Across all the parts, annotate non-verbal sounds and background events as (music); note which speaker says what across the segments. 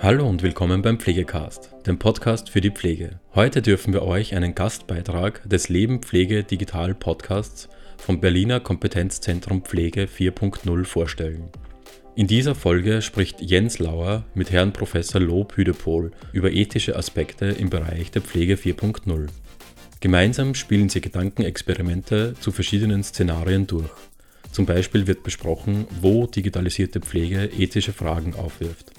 Speaker 1: Hallo und willkommen beim Pflegecast, dem Podcast für die Pflege. Heute dürfen wir euch einen Gastbeitrag des Leben Pflege Digital Podcasts vom Berliner Kompetenzzentrum Pflege 4.0 vorstellen. In dieser Folge spricht Jens Lauer mit Herrn Professor Lob Hüdepohl über ethische Aspekte im Bereich der Pflege 4.0. Gemeinsam spielen sie Gedankenexperimente zu verschiedenen Szenarien durch. Zum Beispiel wird besprochen, wo digitalisierte Pflege ethische Fragen aufwirft.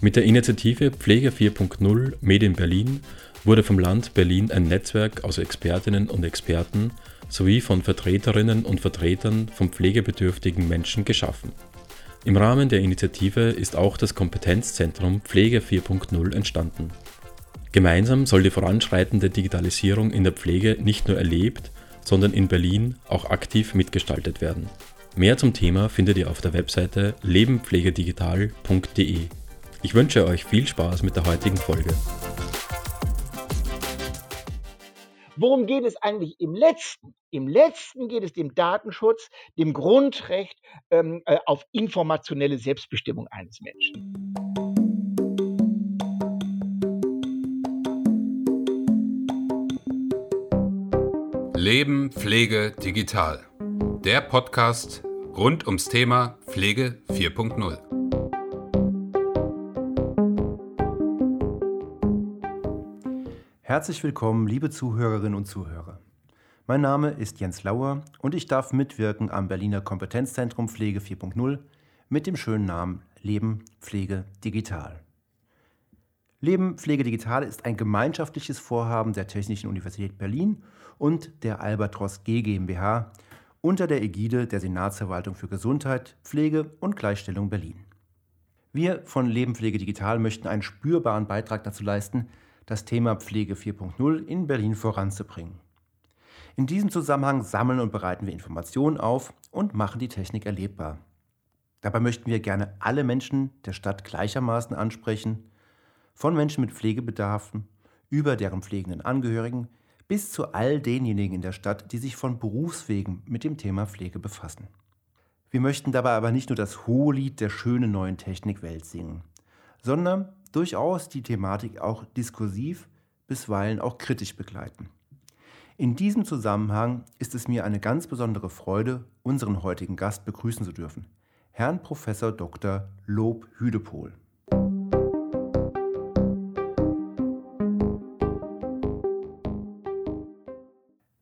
Speaker 1: Mit der Initiative Pflege 4.0 Made in Berlin wurde vom Land Berlin ein Netzwerk aus Expertinnen und Experten sowie von Vertreterinnen und Vertretern von pflegebedürftigen Menschen geschaffen. Im Rahmen der Initiative ist auch das Kompetenzzentrum Pflege 4.0 entstanden. Gemeinsam soll die voranschreitende Digitalisierung in der Pflege nicht nur erlebt, sondern in Berlin auch aktiv mitgestaltet werden. Mehr zum Thema findet ihr auf der Webseite lebenpflegedigital.de. Ich wünsche euch viel Spaß mit der heutigen Folge.
Speaker 2: Worum geht es eigentlich im letzten? Im letzten geht es dem Datenschutz, dem Grundrecht ähm, äh, auf informationelle Selbstbestimmung eines Menschen.
Speaker 3: Leben, Pflege, Digital. Der Podcast rund ums Thema Pflege 4.0.
Speaker 4: Herzlich willkommen, liebe Zuhörerinnen und Zuhörer. Mein Name ist Jens Lauer und ich darf mitwirken am Berliner Kompetenzzentrum Pflege 4.0 mit dem schönen Namen Leben Pflege Digital. Leben Pflege Digital ist ein gemeinschaftliches Vorhaben der Technischen Universität Berlin und der Albatros G GmbH unter der Ägide der Senatsverwaltung für Gesundheit, Pflege und Gleichstellung Berlin. Wir von Leben Pflege Digital möchten einen spürbaren Beitrag dazu leisten, das Thema Pflege 4.0 in Berlin voranzubringen. In diesem Zusammenhang sammeln und bereiten wir Informationen auf und machen die Technik erlebbar. Dabei möchten wir gerne alle Menschen der Stadt gleichermaßen ansprechen, von Menschen mit Pflegebedarfen über deren pflegenden Angehörigen bis zu all denjenigen in der Stadt, die sich von Berufswegen mit dem Thema Pflege befassen. Wir möchten dabei aber nicht nur das Hohelied der schönen neuen Technikwelt singen, sondern durchaus die Thematik auch diskursiv, bisweilen auch kritisch begleiten. In diesem Zusammenhang ist es mir eine ganz besondere Freude, unseren heutigen Gast begrüßen zu dürfen, Herrn Prof. Dr. Lob Hüdepohl.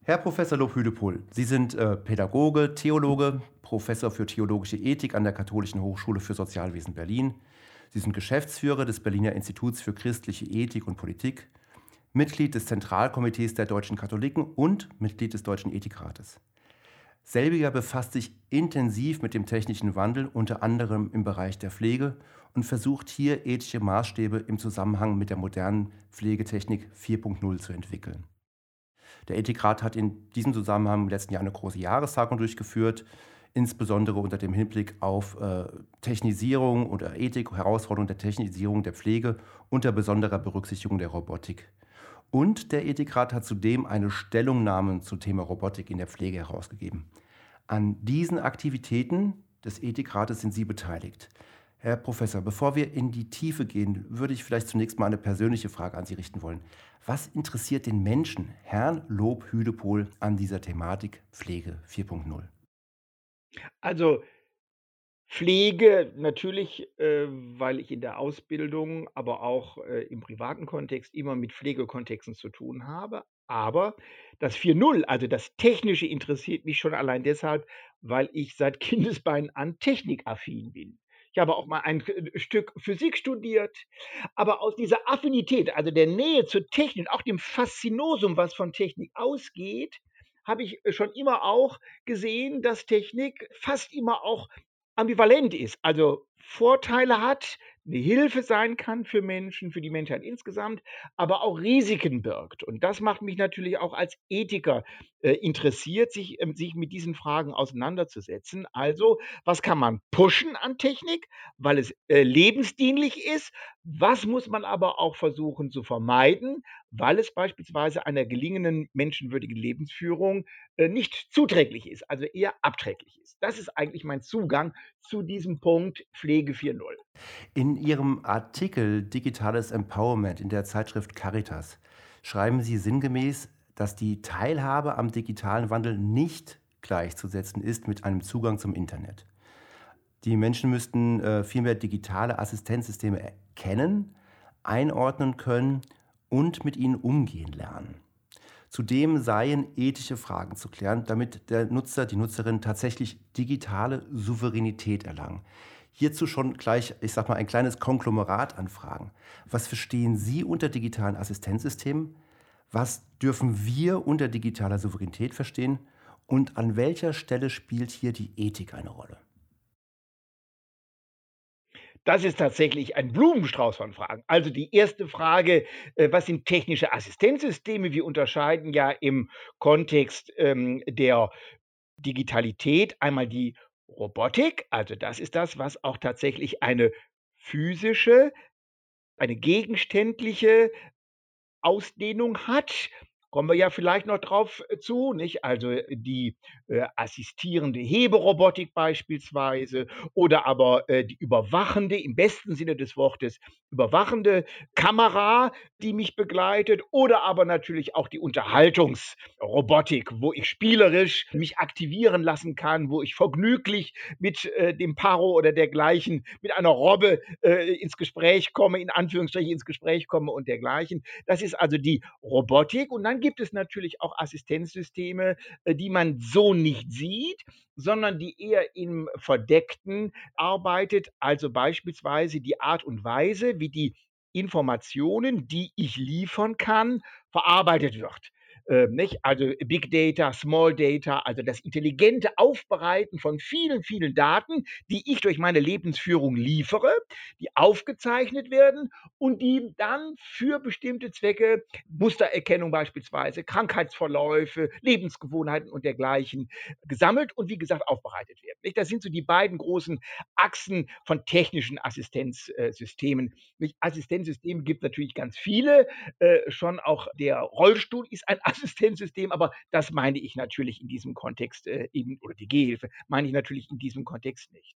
Speaker 4: Herr Professor Lob Hüdepohl, Sie sind äh, Pädagoge, Theologe, Professor für theologische Ethik an der Katholischen Hochschule für Sozialwesen Berlin. Sie sind Geschäftsführer des Berliner Instituts für christliche Ethik und Politik, Mitglied des Zentralkomitees der deutschen Katholiken und Mitglied des Deutschen Ethikrates. Selbiger befasst sich intensiv mit dem technischen Wandel, unter anderem im Bereich der Pflege, und versucht hier ethische Maßstäbe im Zusammenhang mit der modernen Pflegetechnik 4.0 zu entwickeln. Der Ethikrat hat in diesem Zusammenhang im letzten Jahr eine große Jahrestagung durchgeführt, insbesondere unter dem Hinblick auf äh, Technisierung oder Ethik, Herausforderung der Technisierung der Pflege unter besonderer Berücksichtigung der Robotik. Und der Ethikrat hat zudem eine Stellungnahme zum Thema Robotik in der Pflege herausgegeben. An diesen Aktivitäten des Ethikrates sind Sie beteiligt. Herr Professor, bevor wir in die Tiefe gehen, würde ich vielleicht zunächst mal eine persönliche Frage an Sie richten wollen. Was interessiert den Menschen, Herrn Lob Hüdepohl, an dieser Thematik Pflege 4.0?
Speaker 2: Also Pflege natürlich, äh, weil ich in der Ausbildung, aber auch äh, im privaten Kontext immer mit Pflegekontexten zu tun habe. Aber das 4.0, also das Technische, interessiert mich schon allein deshalb, weil ich seit (laughs) Kindesbeinen an technikaffin bin. Ich habe auch mal ein äh, Stück Physik studiert, aber aus dieser Affinität, also der Nähe zur Technik, auch dem Faszinosum, was von Technik ausgeht, habe ich äh, schon immer auch gesehen, dass Technik fast immer auch ambivalent ist. Also Vorteile hat, eine Hilfe sein kann für Menschen, für die Menschheit insgesamt, aber auch Risiken birgt. Und das macht mich natürlich auch als Ethiker äh, interessiert, sich, äh, sich mit diesen Fragen auseinanderzusetzen. Also, was kann man pushen an Technik, weil es äh, lebensdienlich ist? Was muss man aber auch versuchen zu vermeiden, weil es beispielsweise einer gelingenden menschenwürdigen Lebensführung äh, nicht zuträglich ist, also eher abträglich ist? Das ist eigentlich mein Zugang zu diesem Punkt Pflege Pflege 4.0.
Speaker 4: In Ihrem Artikel Digitales Empowerment in der Zeitschrift Caritas schreiben Sie sinngemäß, dass die Teilhabe am digitalen Wandel nicht gleichzusetzen ist mit einem Zugang zum Internet. Die Menschen müssten äh, vielmehr digitale Assistenzsysteme erkennen, einordnen können und mit ihnen umgehen lernen. Zudem seien ethische Fragen zu klären, damit der Nutzer, die Nutzerin tatsächlich digitale Souveränität erlangen. Hierzu schon gleich, ich sag mal, ein kleines Konglomerat an Fragen. Was verstehen Sie unter digitalen Assistenzsystemen? Was dürfen wir unter digitaler Souveränität verstehen? Und an welcher Stelle spielt hier die Ethik eine Rolle?
Speaker 2: Das ist tatsächlich ein Blumenstrauß von Fragen. Also die erste Frage, äh, was sind technische Assistenzsysteme? Wir unterscheiden ja im Kontext ähm, der Digitalität einmal die Robotik, also das ist das, was auch tatsächlich eine physische, eine gegenständliche Ausdehnung hat. Kommen wir ja vielleicht noch drauf äh, zu, nicht? Also äh, die äh, assistierende Heberobotik beispielsweise oder aber äh, die überwachende, im besten Sinne des Wortes, überwachende Kamera, die mich begleitet oder aber natürlich auch die Unterhaltungsrobotik, wo ich spielerisch mich aktivieren lassen kann, wo ich vergnüglich mit äh, dem Paro oder dergleichen, mit einer Robbe äh, ins Gespräch komme, in Anführungsstrichen ins Gespräch komme und dergleichen. Das ist also die Robotik und dann gibt es natürlich auch Assistenzsysteme, äh, die man so nicht sieht, sondern die eher im Verdeckten arbeitet, also beispielsweise die Art und Weise, wie die Informationen, die ich liefern kann, verarbeitet wird äh, nicht? Also Big Data, Small Data, also das intelligente Aufbereiten von vielen, vielen Daten, die ich durch meine Lebensführung liefere, die aufgezeichnet werden und die dann für bestimmte Zwecke, Mustererkennung beispielsweise, Krankheitsverläufe, Lebensgewohnheiten und dergleichen gesammelt und wie gesagt aufbereitet werden. Nicht? Das sind so die beiden großen Achsen von technischen Assistenzsystemen. Assistenzsysteme gibt natürlich ganz viele. Äh, schon auch der Rollstuhl ist ein Assistenzsystem, aber das meine ich natürlich in diesem Kontext äh, eben, oder die Gehhilfe meine ich natürlich in diesem Kontext nicht.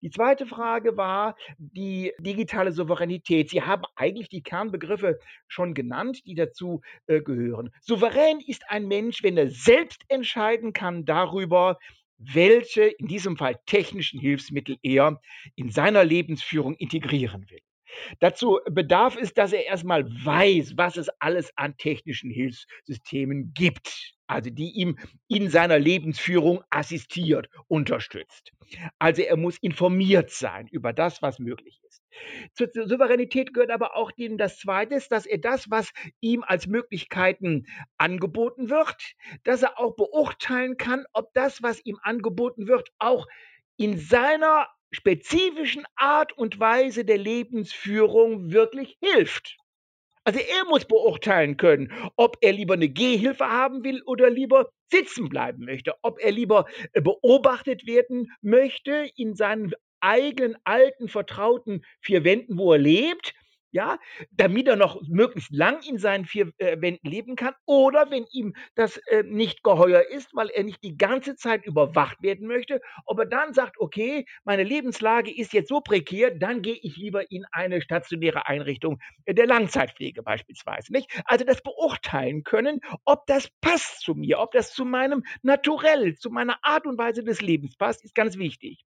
Speaker 2: Die zweite Frage war die digitale Souveränität. Sie haben eigentlich die Kernbegriffe schon genannt, die dazu äh, gehören. Souverän ist ein Mensch, wenn er selbst entscheiden kann darüber, welche, in diesem Fall technischen Hilfsmittel er in seiner Lebensführung integrieren will. Dazu bedarf es, dass er erstmal weiß, was es alles an technischen Hilfssystemen gibt, also die ihm in seiner Lebensführung assistiert, unterstützt. Also er muss informiert sein über das, was möglich ist. Zur Souveränität gehört aber auch das Zweite, dass er das, was ihm als Möglichkeiten angeboten wird, dass er auch beurteilen kann, ob das, was ihm angeboten wird, auch in seiner spezifischen Art und Weise der Lebensführung wirklich hilft. Also er muss beurteilen können, ob er lieber eine Gehhilfe haben will oder lieber sitzen bleiben möchte, ob er lieber äh, beobachtet werden möchte in seinen eigenen alten, vertrauten vier Wänden, wo er lebt, ja, damit er noch möglichst lang in seinen vier äh, Wänden leben kann oder wenn ihm das äh, nicht geheuer ist, weil er nicht die ganze Zeit überwacht werden möchte, ob er dann sagt, okay, meine Lebenslage ist jetzt so prekär, dann gehe ich lieber in eine stationäre Einrichtung der Langzeitpflege beispielsweise, nicht? Also das beurteilen können, ob das passt zu mir, ob das zu meinem Naturell, zu meiner Art und Weise des Lebens passt, ist ganz wichtig.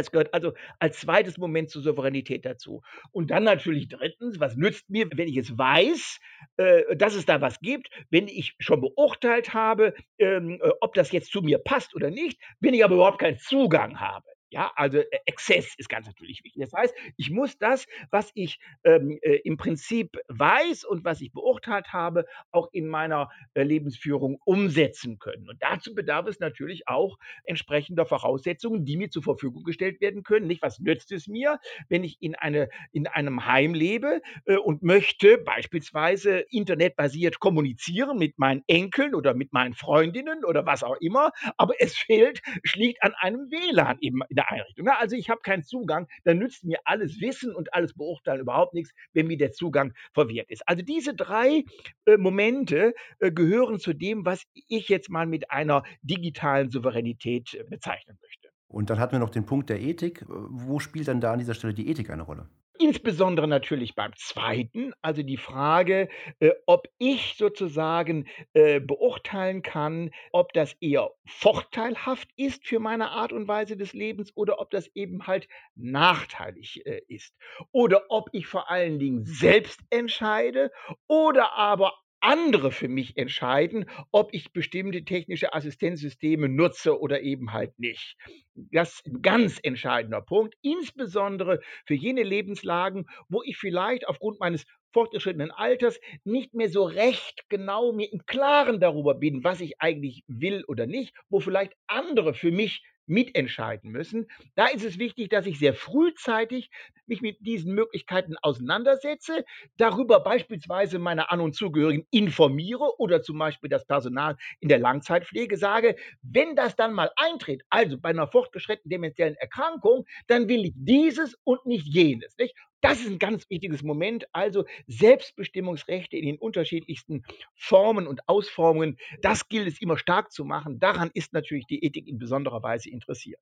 Speaker 2: Es gehört also als zweites Moment zur Souveränität dazu. Und dann natürlich drittens, was nützt mir, wenn ich es weiß, äh, dass es da was gibt, wenn ich schon beurteilt habe, ähm, äh, ob das jetzt zu mir passt oder nicht, wenn ich aber überhaupt keinen Zugang habe. Ja, also äh, Exzess ist ganz natürlich wichtig. Das heißt, ich muss das, was ich ähm, äh, im Prinzip weiß und was ich beurteilt habe, auch in meiner äh, Lebensführung umsetzen können. Und dazu bedarf es natürlich auch entsprechender Voraussetzungen, die mir zur Verfügung gestellt werden können. Nicht, was nützt es mir, wenn ich in, eine, in einem Heim lebe äh, und möchte beispielsweise internetbasiert kommunizieren mit meinen Enkeln oder mit meinen Freundinnen oder was auch immer, aber es fehlt, schlicht an einem WLAN eben in Einrichtung. Also ich habe keinen Zugang, dann nützt mir alles Wissen und alles Beurteilen überhaupt nichts, wenn mir der Zugang verwehrt ist. Also diese drei äh, Momente äh, gehören zu dem, was ich jetzt mal mit einer digitalen Souveränität äh, bezeichnen möchte.
Speaker 4: Und dann hatten wir noch den Punkt der Ethik. Wo spielt dann da an dieser Stelle die Ethik eine Rolle?
Speaker 2: Insbesondere natürlich beim zweiten, also die Frage, äh, ob ich sozusagen äh, beurteilen kann, ob das eher vorteilhaft ist für meine Art und Weise des Lebens oder ob das eben halt nachteilig äh, ist. Oder ob ich vor allen Dingen selbst entscheide oder aber andere für mich entscheiden, ob ich bestimmte technische Assistenzsysteme nutze oder eben halt nicht. Das ist ein ganz entscheidender Punkt, insbesondere für jene Lebenslagen, wo ich vielleicht aufgrund meines fortgeschrittenen Alters nicht mehr so recht genau mir im Klaren darüber bin, was ich eigentlich will oder nicht, wo vielleicht andere für mich mitentscheiden müssen. Da ist es wichtig, dass ich sehr frühzeitig mich mit diesen Möglichkeiten auseinandersetze, darüber beispielsweise meine An- und Zugehörigen informiere oder zum Beispiel das Personal in der Langzeitpflege sage, wenn das dann mal eintritt, also bei einer fortgeschrittenen dementiellen Erkrankung, dann will ich dieses und nicht jenes. Nicht? Das ist ein ganz wichtiges Moment. Also Selbstbestimmungsrechte in den unterschiedlichsten Formen und Ausformungen, das gilt es immer stark zu machen. Daran ist natürlich die Ethik in besonderer Weise interessiert.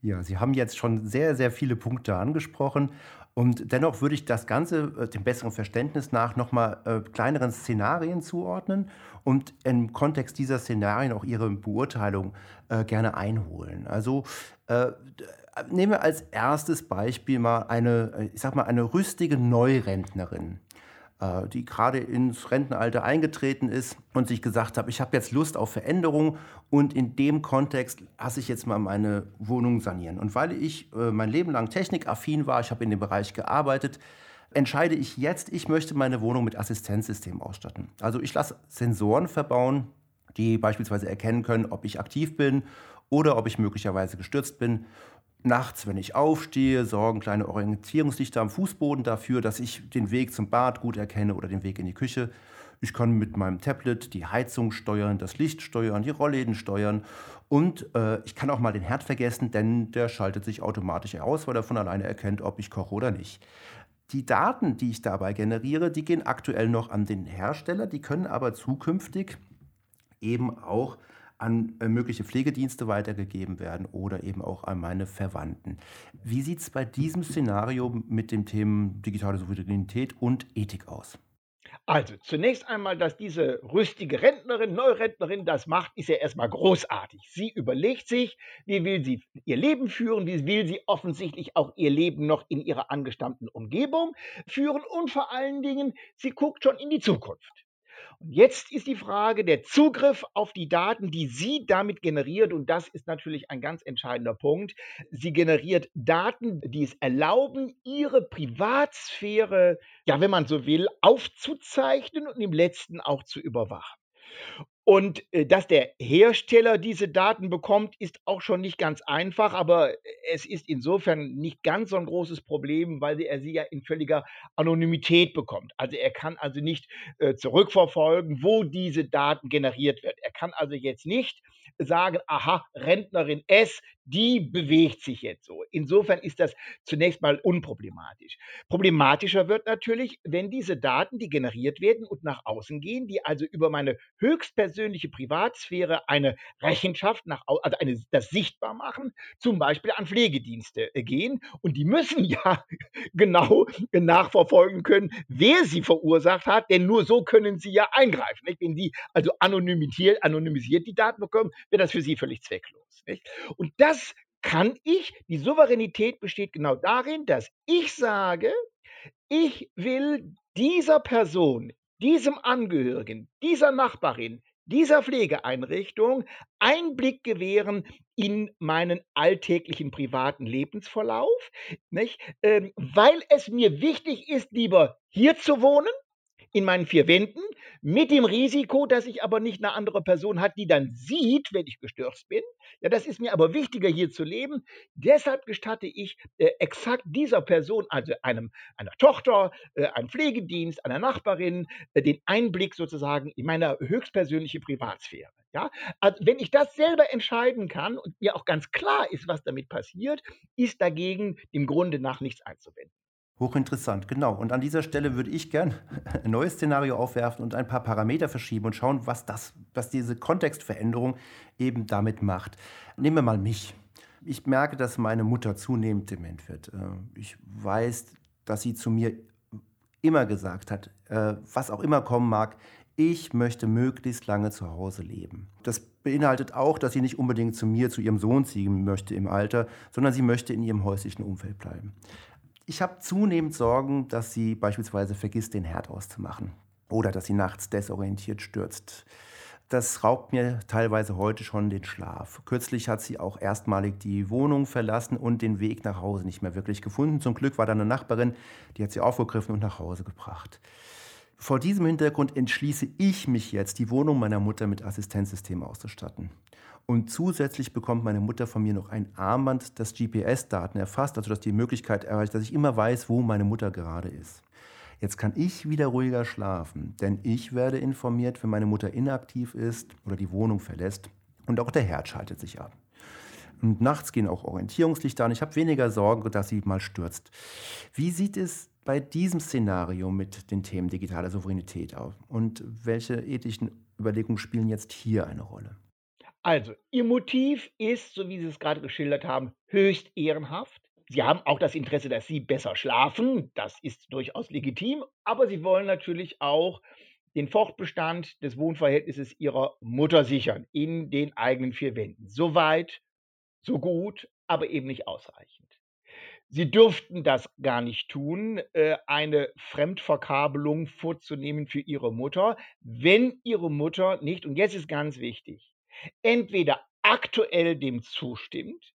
Speaker 4: Ja, Sie haben jetzt schon sehr, sehr viele Punkte angesprochen. Und dennoch würde ich das Ganze äh, dem besseren Verständnis nach nochmal äh, kleineren Szenarien zuordnen und im Kontext dieser Szenarien auch Ihre Beurteilung äh, gerne einholen. Also äh, nehmen wir als erstes Beispiel mal eine, äh, ich sag mal, eine rüstige Neurentnerin, äh, die gerade ins Rentenalter eingetreten ist und sich gesagt hat, ich habe jetzt Lust auf Veränderung und in dem Kontext lasse ich jetzt mal meine Wohnung sanieren. Und weil ich äh, mein Leben lang technikaffin war, ich habe in dem Bereich gearbeitet, entscheide ich jetzt, ich möchte meine Wohnung mit Assistenzsystem ausstatten. Also ich lasse Sensoren verbauen, die beispielsweise erkennen können, ob ich aktiv bin oder ob ich möglicherweise gestürzt bin Nachts, wenn ich aufstehe, sorgen kleine Orientierungslichter am Fußboden dafür, dass ich den Weg zum Bad gut erkenne oder den Weg in die Küche. Ich kann mit meinem Tablet die Heizung steuern, das Licht steuern, die Rollläden steuern und äh, ich kann auch mal den Herd vergessen, denn der schaltet sich automatisch aus, weil er von alleine erkennt, ob ich koche oder nicht. Die Daten, die ich dabei generiere, die gehen aktuell noch an den Hersteller, die können aber zukünftig eben auch an äh, mögliche Pflegedienste weitergegeben werden oder eben auch an meine Verwandten. Wie sieht es bei diesem Szenario mit dem Themen digitale Souveränität und Ethik aus?
Speaker 2: Also, zunächst einmal, dass diese rüstige Rentnerin, Neurentnerin das macht, ist ja erstmal großartig. Sie überlegt sich, wie will sie ihr Leben führen, wie will sie offensichtlich auch ihr Leben noch in ihrer angestammten Umgebung führen und vor allen Dingen, sie guckt schon in die Zukunft. Und jetzt ist die Frage der Zugriff auf die Daten, die sie damit generiert. Und das ist natürlich ein ganz entscheidender Punkt. Sie generiert Daten, die es erlauben, ihre Privatsphäre, ja, wenn man so will, aufzuzeichnen und im letzten auch zu überwachen. Und äh, dass der Hersteller diese Daten bekommt, ist auch schon nicht ganz einfach, aber es ist insofern nicht ganz so ein großes Problem, weil er sie ja in völliger Anonymität bekommt. Also er kann also nicht äh, zurückverfolgen, wo diese Daten generiert werden. Er kann also jetzt nicht sagen, aha, Rentnerin S, die bewegt sich jetzt so. Insofern ist das zunächst mal unproblematisch. Problematischer wird natürlich, wenn diese Daten, die generiert werden und nach außen gehen, die also über meine höchstpersönliche Privatsphäre eine Rechenschaft nach, also eine, das sichtbar machen, zum Beispiel an Pflegedienste äh, gehen. Und die müssen (laughs) ja genau nachverfolgen können, wer sie verursacht hat, denn nur so können sie ja eingreifen. Nicht? Wenn die also anonymisiert, anonymisiert die Daten bekommen, wäre das für sie völlig zwecklos. Nicht? Und das kann ich, die Souveränität besteht genau darin, dass ich sage, ich will dieser Person, diesem Angehörigen, dieser Nachbarin, dieser Pflegeeinrichtung Einblick gewähren in meinen alltäglichen privaten Lebensverlauf, nicht? Ähm, weil es mir wichtig ist, lieber hier zu wohnen, in meinen vier Wänden, mit dem Risiko, dass ich aber nicht eine andere Person hat, die dann sieht, wenn ich gestürzt bin. Ja, das ist mir aber wichtiger, hier zu leben. Deshalb gestatte ich äh, exakt dieser Person, also einem, einer Tochter, äh, einem Pflegedienst, einer Nachbarin, äh, den Einblick sozusagen in meine höchstpersönliche Privatsphäre. Ja, also wenn ich das selber entscheiden kann und mir auch ganz klar ist, was damit passiert, ist dagegen im Grunde nach nichts einzuwenden.
Speaker 4: Hochinteressant, genau. Und an dieser Stelle würde ich gern (laughs) ein neues Szenario aufwerfen und ein paar Parameter verschieben und schauen, was, das, was diese Kontextveränderung eben damit macht. Nehmen wir mal mich. Ich merke, dass meine Mutter zunehmend dement wird. Äh, ich weiß, dass sie zu mir immer gesagt hat, äh, was auch immer kommen mag, ich möchte möglichst lange zu Hause leben. Das beinhaltet auch, dass sie nicht unbedingt zu mir, zu ihrem Sohn ziehen möchte im Alter, sondern sie möchte in ihrem häuslichen Umfeld bleiben. Ich habe zunehmend Sorgen, dass sie beispielsweise vergisst, den Herd auszumachen oder dass sie nachts desorientiert stürzt. Das raubt mir teilweise heute schon den Schlaf. Kürzlich hat sie auch erstmalig die Wohnung verlassen und den Weg nach Hause nicht mehr wirklich gefunden. Zum Glück war da eine Nachbarin, die hat sie aufgegriffen und nach Hause gebracht. Vor diesem Hintergrund entschließe ich mich jetzt, die Wohnung meiner Mutter mit Assistenzsystem auszustatten. Und zusätzlich bekommt meine Mutter von mir noch ein Armband, das GPS-Daten erfasst, also dass die Möglichkeit erreicht, dass ich immer weiß, wo meine Mutter gerade ist. Jetzt kann ich wieder ruhiger schlafen, denn ich werde informiert, wenn meine Mutter inaktiv ist oder die Wohnung verlässt und auch der Herd schaltet sich ab. Und nachts gehen auch Orientierungslichter an. Ich habe weniger Sorge, dass sie mal stürzt. Wie sieht es bei diesem Szenario mit den Themen digitale Souveränität auf? Und welche ethischen Überlegungen spielen jetzt hier eine Rolle?
Speaker 2: Also, Ihr Motiv ist, so wie Sie es gerade geschildert haben, höchst ehrenhaft. Sie haben auch das Interesse, dass Sie besser schlafen. Das ist durchaus legitim. Aber Sie wollen natürlich auch den Fortbestand des Wohnverhältnisses Ihrer Mutter sichern in den eigenen vier Wänden. Soweit, so gut, aber eben nicht ausreichend. Sie dürften das gar nicht tun, äh, eine Fremdverkabelung vorzunehmen für Ihre Mutter, wenn Ihre Mutter nicht, und jetzt ist ganz wichtig, entweder aktuell dem zustimmt,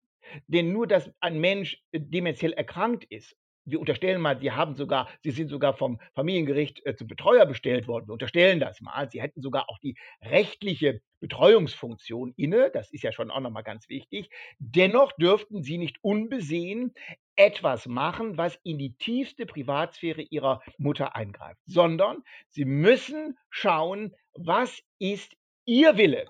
Speaker 2: denn nur, dass ein Mensch äh, dementiell erkrankt ist wir unterstellen mal, Sie haben sogar, Sie sind sogar vom Familiengericht äh, zum Betreuer bestellt worden. Wir unterstellen das mal. Sie hätten sogar auch die rechtliche Betreuungsfunktion inne. Das ist ja schon auch nochmal ganz wichtig. Dennoch dürften Sie nicht unbesehen etwas machen, was in die tiefste Privatsphäre Ihrer Mutter eingreift, sondern Sie müssen schauen, was ist Ihr Wille?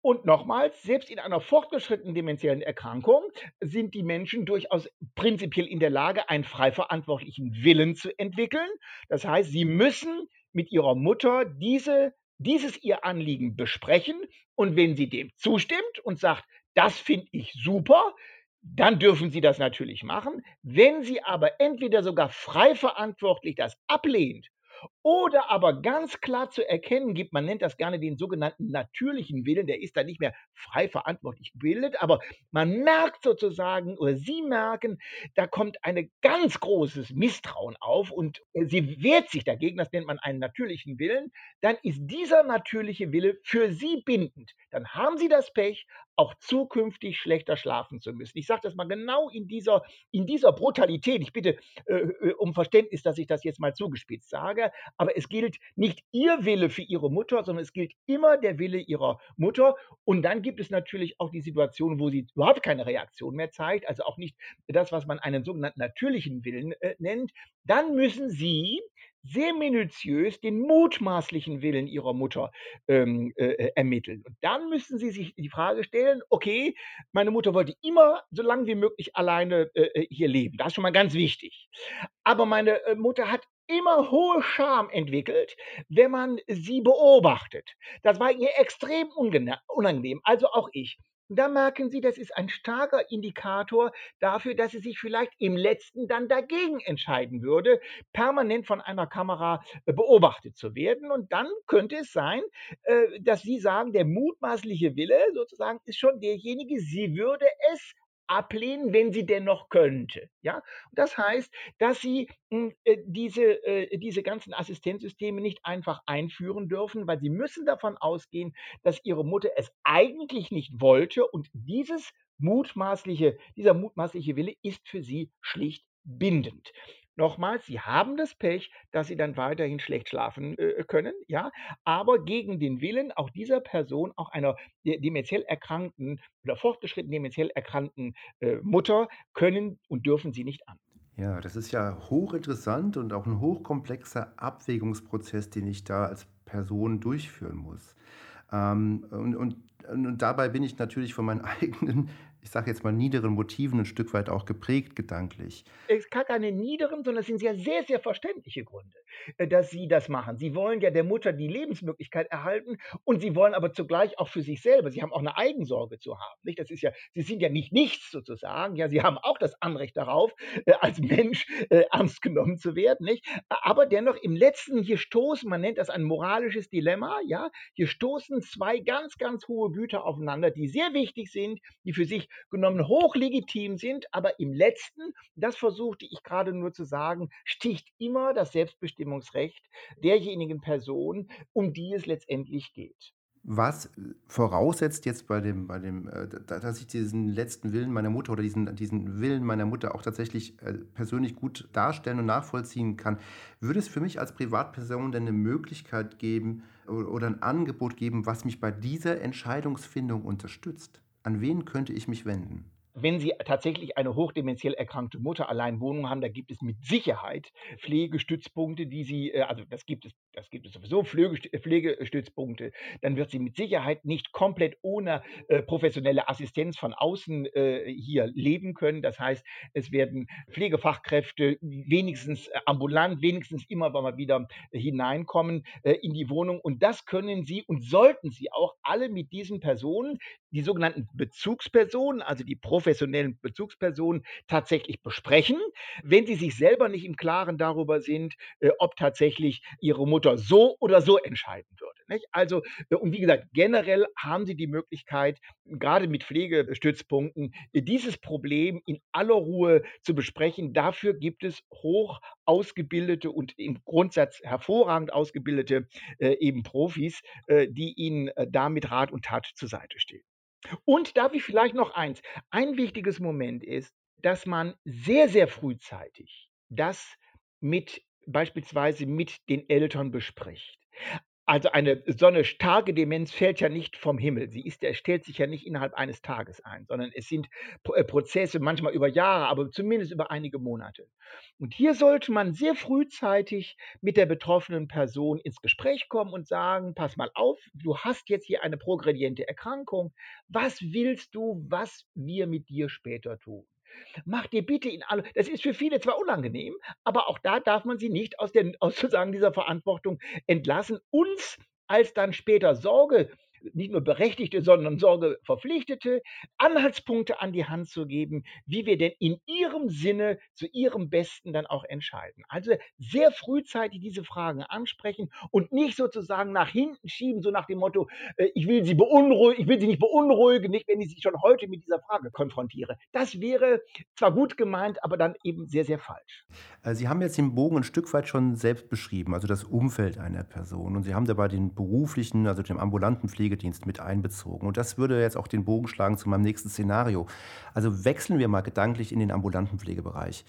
Speaker 2: Und nochmals, selbst in einer fortgeschrittenen dementiellen Erkrankung sind die Menschen durchaus prinzipiell in der Lage, einen frei verantwortlichen Willen zu entwickeln. Das heißt, sie müssen mit ihrer Mutter diese, dieses ihr Anliegen besprechen. Und wenn sie dem zustimmt und sagt, das finde ich super, dann dürfen Sie das natürlich machen. Wenn sie aber entweder sogar frei verantwortlich das ablehnt oder aber ganz klar zu erkennen gibt, man nennt das gerne den sogenannten natürlichen Willen, der ist da nicht mehr frei verantwortlich gebildet, aber man merkt sozusagen oder Sie merken, da kommt ein ganz großes Misstrauen auf und sie wehrt sich dagegen, das nennt man einen natürlichen Willen, dann ist dieser natürliche Wille für Sie bindend. Dann haben Sie das Pech, auch zukünftig schlechter schlafen zu müssen. Ich sage das mal genau in dieser, in dieser Brutalität. Ich bitte äh, äh um Verständnis, dass ich das jetzt mal zugespitzt sage, aber es gilt nicht Ihr Wille für Ihre Mutter, sondern es gilt immer der Wille Ihrer Mutter. Und dann gibt es natürlich auch die Situation, wo sie überhaupt keine Reaktion mehr zeigt, also auch nicht das, was man einen sogenannten natürlichen Willen äh, nennt. Dann müssen Sie sehr minutiös den mutmaßlichen Willen ihrer Mutter ähm, äh, äh, ermitteln. Und dann müssen sie sich die Frage stellen, okay, meine Mutter wollte immer so lange wie möglich alleine äh, äh hier leben. Das ist schon mal ganz wichtig. Aber meine äh, Mutter hat immer hohe Scham entwickelt, wenn man sie beobachtet. Das war ihr extrem unangenehm, also auch ich. Da merken Sie, das ist ein starker Indikator dafür, dass sie sich vielleicht im letzten dann dagegen entscheiden würde, permanent von einer Kamera äh, beobachtet zu werden. Und dann könnte es sein, äh, dass Sie sagen, der mutmaßliche Wille sozusagen ist schon derjenige, sie würde es ablehnen, wenn sie denn noch könnte. Ja? Das heißt, dass sie hm, äh, diese, äh, diese ganzen Assistenzsysteme nicht einfach einführen dürfen, weil sie müssen davon ausgehen, dass ihre Mutter es eigentlich nicht wollte und dieses mutmaßliche, dieser mutmaßliche Wille ist für sie schlicht bindend. Nochmals, Sie haben das Pech, dass Sie dann weiterhin schlecht schlafen äh, können, ja, aber gegen den Willen auch dieser Person, auch einer dementiell erkrankten oder fortgeschritten dementiell erkrankten äh, Mutter, können und dürfen Sie nicht an.
Speaker 4: Ja, das ist ja hochinteressant und auch ein hochkomplexer Abwägungsprozess, den ich da als Person durchführen muss. Ähm, und, und, und dabei bin ich natürlich von meinen (laughs) eigenen ich sage jetzt mal, niederen Motiven ein Stück weit auch geprägt gedanklich.
Speaker 2: Es gar keine niederen, sondern es sind ja sehr, sehr verständliche Gründe, äh, dass Sie das machen. Sie wollen ja der Mutter die Lebensmöglichkeit erhalten und Sie wollen aber zugleich auch für sich selber, Sie haben auch eine Eigensorge zu haben. Nicht? Das ist ja, Sie sind ja nicht nichts sozusagen. Ja, Sie haben auch das Anrecht darauf, äh, als Mensch äh, ernst genommen zu werden. Nicht? Aber dennoch im letzten, hier stoßen, man nennt das ein moralisches Dilemma, ja, hier stoßen zwei ganz, ganz hohe Güter aufeinander, die sehr wichtig sind, die für sich genommen hochlegitim sind, aber im letzten, das versuchte ich gerade nur zu sagen, sticht immer das Selbstbestimmungsrecht derjenigen Person, um die es letztendlich geht.
Speaker 4: Was voraussetzt jetzt bei dem, bei dem, äh, dass ich diesen letzten Willen meiner Mutter oder diesen, diesen Willen meiner Mutter auch tatsächlich äh, persönlich gut darstellen und nachvollziehen kann, würde es für mich als Privatperson denn eine Möglichkeit geben oder ein Angebot geben, was mich bei dieser Entscheidungsfindung unterstützt? An wen könnte ich mich wenden?
Speaker 2: wenn Sie tatsächlich eine hochdemenziell erkrankte Mutter allein Wohnung haben, da gibt es mit Sicherheit Pflegestützpunkte, die Sie, äh, also das gibt es, das gibt es sowieso, Pflegestützpunkte, dann wird sie mit Sicherheit nicht komplett ohne äh, professionelle Assistenz von außen äh, hier leben können. Das heißt, es werden Pflegefachkräfte wenigstens ambulant, wenigstens immer mal wieder hineinkommen in die Wohnung. Und das können Sie und sollten Sie auch alle mit diesen Personen, die sogenannten Bezugspersonen, also die professionellen professionellen Bezugspersonen tatsächlich besprechen, wenn sie sich selber nicht im Klaren darüber sind, äh, ob tatsächlich ihre Mutter so oder so entscheiden würde. Nicht? Also, äh, und wie gesagt, generell haben Sie die Möglichkeit, gerade mit Pflegestützpunkten, äh, dieses Problem in aller Ruhe zu besprechen. Dafür gibt es hoch ausgebildete und im Grundsatz hervorragend ausgebildete äh, eben Profis, äh, die Ihnen äh, da mit Rat und Tat zur Seite stehen. Und darf ich vielleicht noch eins? Ein wichtiges Moment ist, dass man sehr, sehr frühzeitig das mit beispielsweise mit den Eltern bespricht. Also eine so eine starke Demenz fällt ja nicht vom Himmel. Sie ist, stellt sich ja nicht innerhalb eines Tages ein, sondern es sind äh, Prozesse, manchmal über Jahre, aber zumindest über einige Monate. Und hier sollte man sehr frühzeitig mit der betroffenen Person ins Gespräch kommen und sagen, pass mal auf, du hast jetzt hier eine progrediente Erkrankung. Was willst du, was wir mit dir später tun? Mach dir bitte in alle, das ist für viele zwar unangenehm, aber auch da darf man sie nicht aus, den, (laughs) aus sozusagen dieser Verantwortung entlassen. Uns als dann später Sorge nicht nur Berechtigte, sondern Sorgeverpflichtete Anhaltspunkte an die Hand zu geben, wie wir denn in ihrem Sinne zu ihrem Besten dann auch entscheiden. Also sehr frühzeitig diese Fragen ansprechen und nicht sozusagen nach hinten schieben, so nach dem Motto, äh, ich will sie beunruhigen, ich will sie nicht beunruhigen, nicht wenn ich sie schon heute mit dieser Frage konfrontiere. Das wäre zwar gut gemeint, aber dann eben sehr, sehr falsch.
Speaker 4: Äh, sie haben jetzt den Bogen ein Stück weit schon selbst beschrieben, also das Umfeld einer Person. Und Sie haben dabei den beruflichen, also den ambulanten Pflege Pflegedienst mit einbezogen. Und das würde jetzt auch den Bogen schlagen zu meinem nächsten Szenario. Also wechseln wir mal gedanklich in den ambulanten Pflegebereich.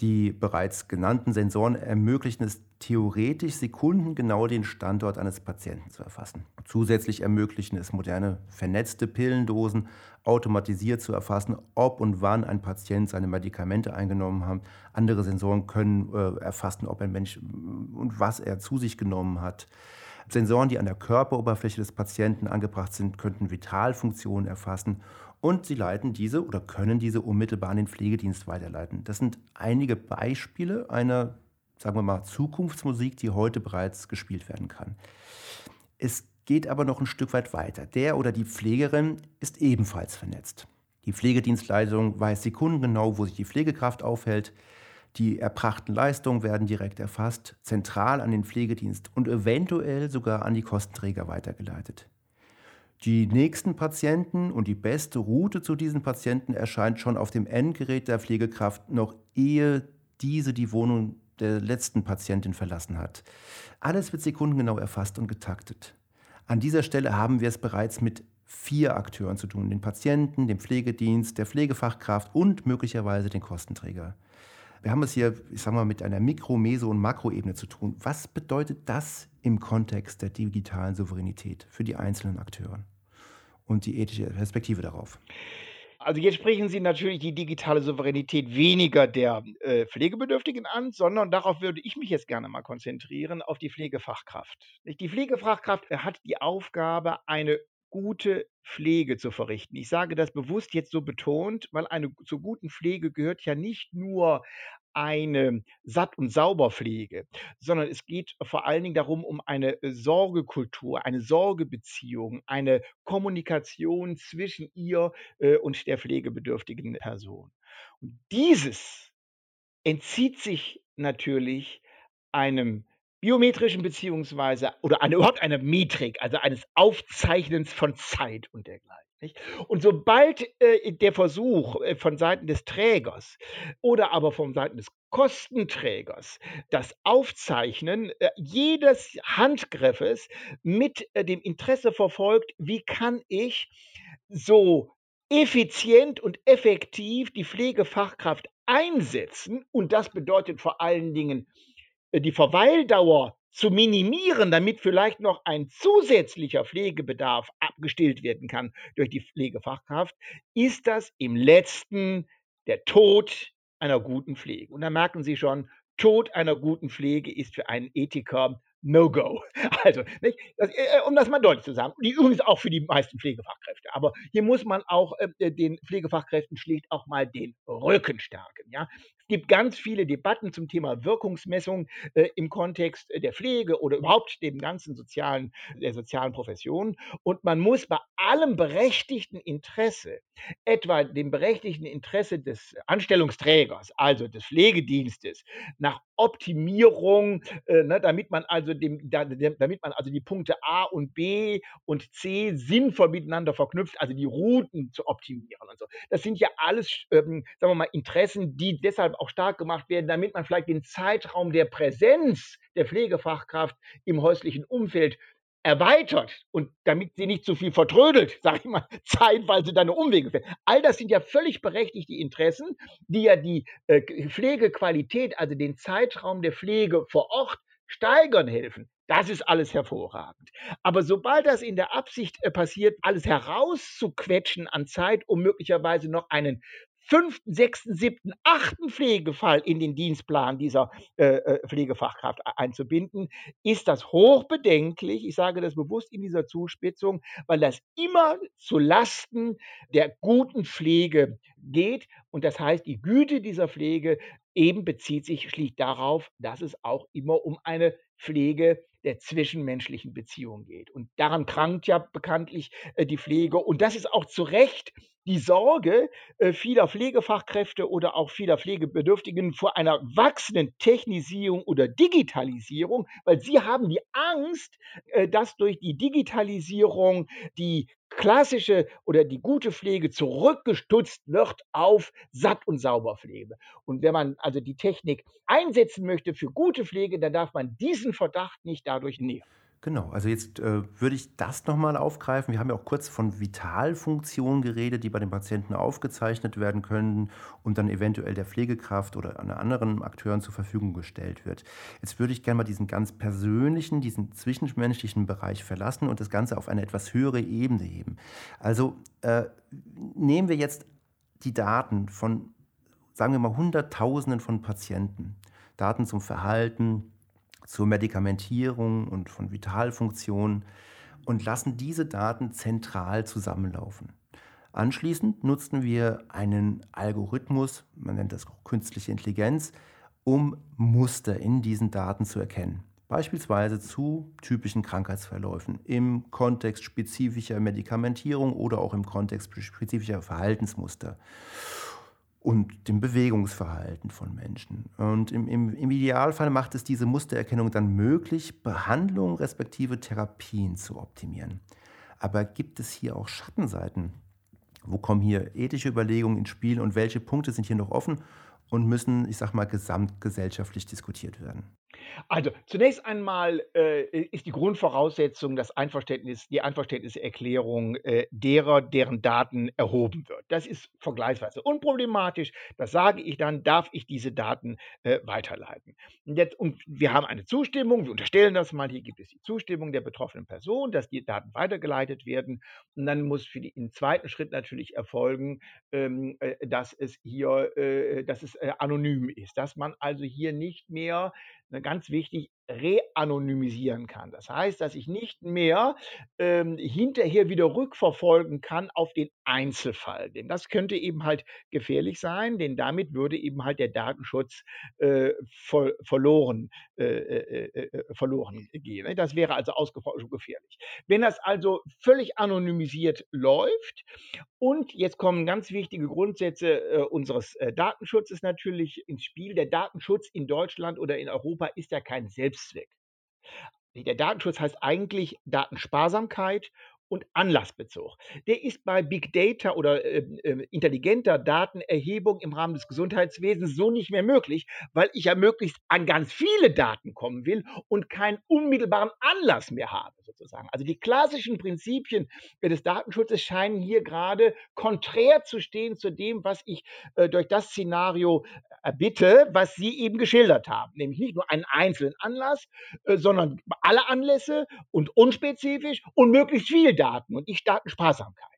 Speaker 4: Die bereits genannten Sensoren ermöglichen es theoretisch sekundengenau den Standort eines Patienten zu erfassen. Zusätzlich ermöglichen es moderne vernetzte Pillendosen automatisiert zu erfassen, ob und wann ein Patient seine Medikamente eingenommen hat. Andere Sensoren können äh, erfassen, ob ein Mensch und was er zu sich genommen hat. Sensoren, die an der Körperoberfläche des Patienten angebracht sind, könnten Vitalfunktionen erfassen und sie leiten diese oder können diese unmittelbar an den Pflegedienst weiterleiten. Das sind einige Beispiele einer, sagen wir mal, Zukunftsmusik, die heute bereits gespielt werden kann. Es geht aber noch ein Stück weit weiter. Der oder die Pflegerin ist ebenfalls vernetzt. Die Pflegedienstleitung weiß sekundengenau, wo sich die Pflegekraft aufhält. Die erbrachten Leistungen werden direkt erfasst, zentral an den Pflegedienst und eventuell sogar an die Kostenträger weitergeleitet. Die nächsten Patienten und die beste Route zu diesen Patienten erscheint schon auf dem Endgerät der Pflegekraft, noch ehe diese die Wohnung der letzten Patientin verlassen hat. Alles wird sekundengenau erfasst und getaktet. An dieser Stelle haben wir es bereits mit vier Akteuren zu tun, den Patienten, dem Pflegedienst, der Pflegefachkraft und möglicherweise den Kostenträger. Wir haben es hier, ich sage mal, mit einer Mikro-, Meso- und Makroebene zu tun. Was bedeutet das im Kontext der digitalen Souveränität für die einzelnen Akteure und die ethische Perspektive darauf?
Speaker 2: Also jetzt sprechen Sie natürlich die digitale Souveränität weniger der äh, Pflegebedürftigen an, sondern darauf würde ich mich jetzt gerne mal konzentrieren, auf die Pflegefachkraft. Die Pflegefachkraft hat die Aufgabe, eine gute Pflege zu verrichten. Ich sage das bewusst jetzt so betont, weil eine zur guten Pflege gehört ja nicht nur eine Satt- und Sauberpflege, sondern es geht vor allen Dingen darum, um eine äh, Sorgekultur, eine Sorgebeziehung, eine Kommunikation zwischen ihr äh, und der pflegebedürftigen Person. Und dieses entzieht sich natürlich einem biometrischen beziehungsweise oder eine, überhaupt einer Metrik, also eines Aufzeichnens von Zeit und dergleichen. Nicht? Und sobald äh, der Versuch äh, von Seiten des Trägers oder aber von Seiten des Kostenträgers das Aufzeichnen äh, jedes Handgriffes mit äh, dem Interesse verfolgt, wie kann ich so effizient und effektiv die Pflegefachkraft einsetzen. Und das bedeutet vor allen Dingen die Verweildauer zu minimieren, damit vielleicht noch ein zusätzlicher Pflegebedarf abgestillt werden kann durch die Pflegefachkraft, ist das im letzten der Tod einer guten Pflege. Und da merken Sie schon, Tod einer guten Pflege ist für einen Ethiker No-Go. (laughs) Also? Das, äh, äh, um das mal deutlich zu sagen. Die übrigens auch für die meisten Pflegefachkräfte. Aber hier muss man auch äh, den Pflegefachkräften schlicht auch mal den Rücken stärken. Ja? Es gibt ganz viele Debatten zum Thema Wirkungsmessung äh, im Kontext der Pflege oder überhaupt dem ganzen sozialen, der sozialen Profession. Und man muss bei allem berechtigten Interesse, etwa dem berechtigten Interesse des Anstellungsträgers, also des Pflegedienstes, nach Optimierung, äh, ne, damit man also dem, da, damit man also die Punkte A und B und C sinnvoll miteinander verknüpft, also die Routen zu optimieren und so. Das sind ja alles, ähm, sagen wir mal, Interessen, die deshalb auch stark gemacht werden, damit man vielleicht den Zeitraum der Präsenz der Pflegefachkraft im häuslichen Umfeld erweitert und damit sie nicht zu viel vertrödelt, (laughs) sage ich mal, zeitweise deine Umwege fährt. All das sind ja völlig berechtigte Interessen, die ja die äh, Pflegequalität, also den Zeitraum der Pflege vor Ort steigern helfen. Das ist alles hervorragend. Aber sobald das in der Absicht äh, passiert, alles herauszuquetschen an Zeit, um möglicherweise noch einen fünften, sechsten, siebten, achten Pflegefall in den Dienstplan dieser äh, äh Pflegefachkraft einzubinden, ist das hochbedenklich. Ich sage das bewusst in dieser Zuspitzung, weil das immer zu Lasten der guten Pflege geht. Und das heißt, die Güte dieser Pflege eben bezieht sich schlicht darauf, dass es auch immer um eine Pflege der zwischenmenschlichen Beziehung geht. Und daran krankt ja bekanntlich äh, die Pflege. Und das ist auch zu Recht die Sorge äh, vieler Pflegefachkräfte oder auch vieler Pflegebedürftigen vor einer wachsenden Technisierung oder Digitalisierung, weil sie haben die Angst, äh, dass durch die Digitalisierung die klassische oder die gute Pflege zurückgestutzt wird auf Satt- und Sauberpflege. Und wenn man also die Technik einsetzen möchte für gute Pflege, dann darf man diesen Verdacht nicht dadurch nehmen.
Speaker 4: Genau, also jetzt äh, würde ich das nochmal aufgreifen. Wir haben ja auch kurz von Vitalfunktionen geredet, die bei den Patienten aufgezeichnet werden können und dann eventuell der Pflegekraft oder anderen Akteuren zur Verfügung gestellt wird. Jetzt würde ich gerne mal diesen ganz persönlichen, diesen zwischenmenschlichen Bereich verlassen und das Ganze auf eine etwas höhere Ebene heben. Also äh, nehmen wir jetzt die Daten von, sagen wir mal, Hunderttausenden von Patienten. Daten zum Verhalten, zur Medikamentierung und von Vitalfunktionen und lassen diese Daten zentral zusammenlaufen. Anschließend nutzten wir einen Algorithmus, man nennt das künstliche Intelligenz, um Muster in diesen Daten zu erkennen. Beispielsweise zu typischen Krankheitsverläufen im Kontext spezifischer Medikamentierung oder auch im Kontext spezifischer Verhaltensmuster und dem Bewegungsverhalten von Menschen. Und im, im, im, Idealfall macht es diese Mustererkennung dann möglich, Behandlungen respektive Therapien zu optimieren. Aber gibt es hier auch Schattenseiten? Wo kommen hier ethische Überlegungen ins Spiel und welche Punkte sind hier noch offen und müssen, ich sag mal, gesamtgesellschaftlich diskutiert werden?
Speaker 2: Also zunächst einmal äh, ist die Grundvoraussetzung das Einverständnis, die Einverständniserklärung äh, derer, deren Daten erhoben wird. Das ist vergleichsweise unproblematisch. Das sage ich dann, darf ich diese Daten äh, weiterleiten. Und, jetzt, und wir haben eine Zustimmung, wir unterstellen das mal, hier gibt es die Zustimmung der betroffenen Person, dass die Daten weitergeleitet werden. Und dann muss für die, im zweiten Schritt natürlich erfolgen, ähm, äh, dass es hier, äh, dass es äh, anonym ist, dass man also hier nicht mehr ganz wichtig, reanonymisieren kann. Das heißt, dass ich nicht mehr ähm, hinterher wieder rückverfolgen kann auf den Einzelfall. Denn das könnte eben halt gefährlich sein, denn damit würde eben halt der Datenschutz äh, ver verloren, äh, äh, äh, äh verloren gehen. Das wäre also ausgesprochen gefährlich. Wenn das also völlig anonymisiert läuft und jetzt kommen ganz wichtige Grundsätze äh, unseres Datenschutzes natürlich ins Spiel. Der Datenschutz in Deutschland oder in Europa ist ja kein Selbstzweck. Der Datenschutz heißt eigentlich Datensparsamkeit und Anlassbezug. Der ist bei Big Data oder äh, äh, intelligenter Datenerhebung im Rahmen des Gesundheitswesens so nicht mehr möglich, weil ich ja möglichst an ganz viele Daten kommen will und keinen unmittelbaren Anlass mehr habe, sozusagen. Also die klassischen Prinzipien des Datenschutzes scheinen hier gerade konträr zu stehen zu dem, was ich äh, durch das Szenario erbitte, was Sie eben geschildert haben. Nämlich nicht nur einen einzelnen Anlass, äh, sondern alle Anlässe und unspezifisch und möglichst viel Daten und nicht Datensparsamkeit.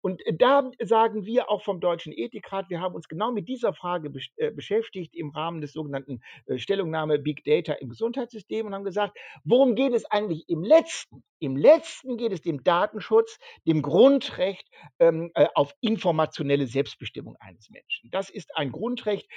Speaker 2: Und äh, da sagen wir auch vom Deutschen Ethikrat, wir haben uns genau mit dieser Frage äh, beschäftigt im Rahmen des sogenannten äh, Stellungnahme Big Data im Gesundheitssystem und haben gesagt, worum geht es eigentlich im letzten? Im letzten geht es dem Datenschutz, dem Grundrecht ähm, auf informationelle Selbstbestimmung eines Menschen. Das ist ein Grundrecht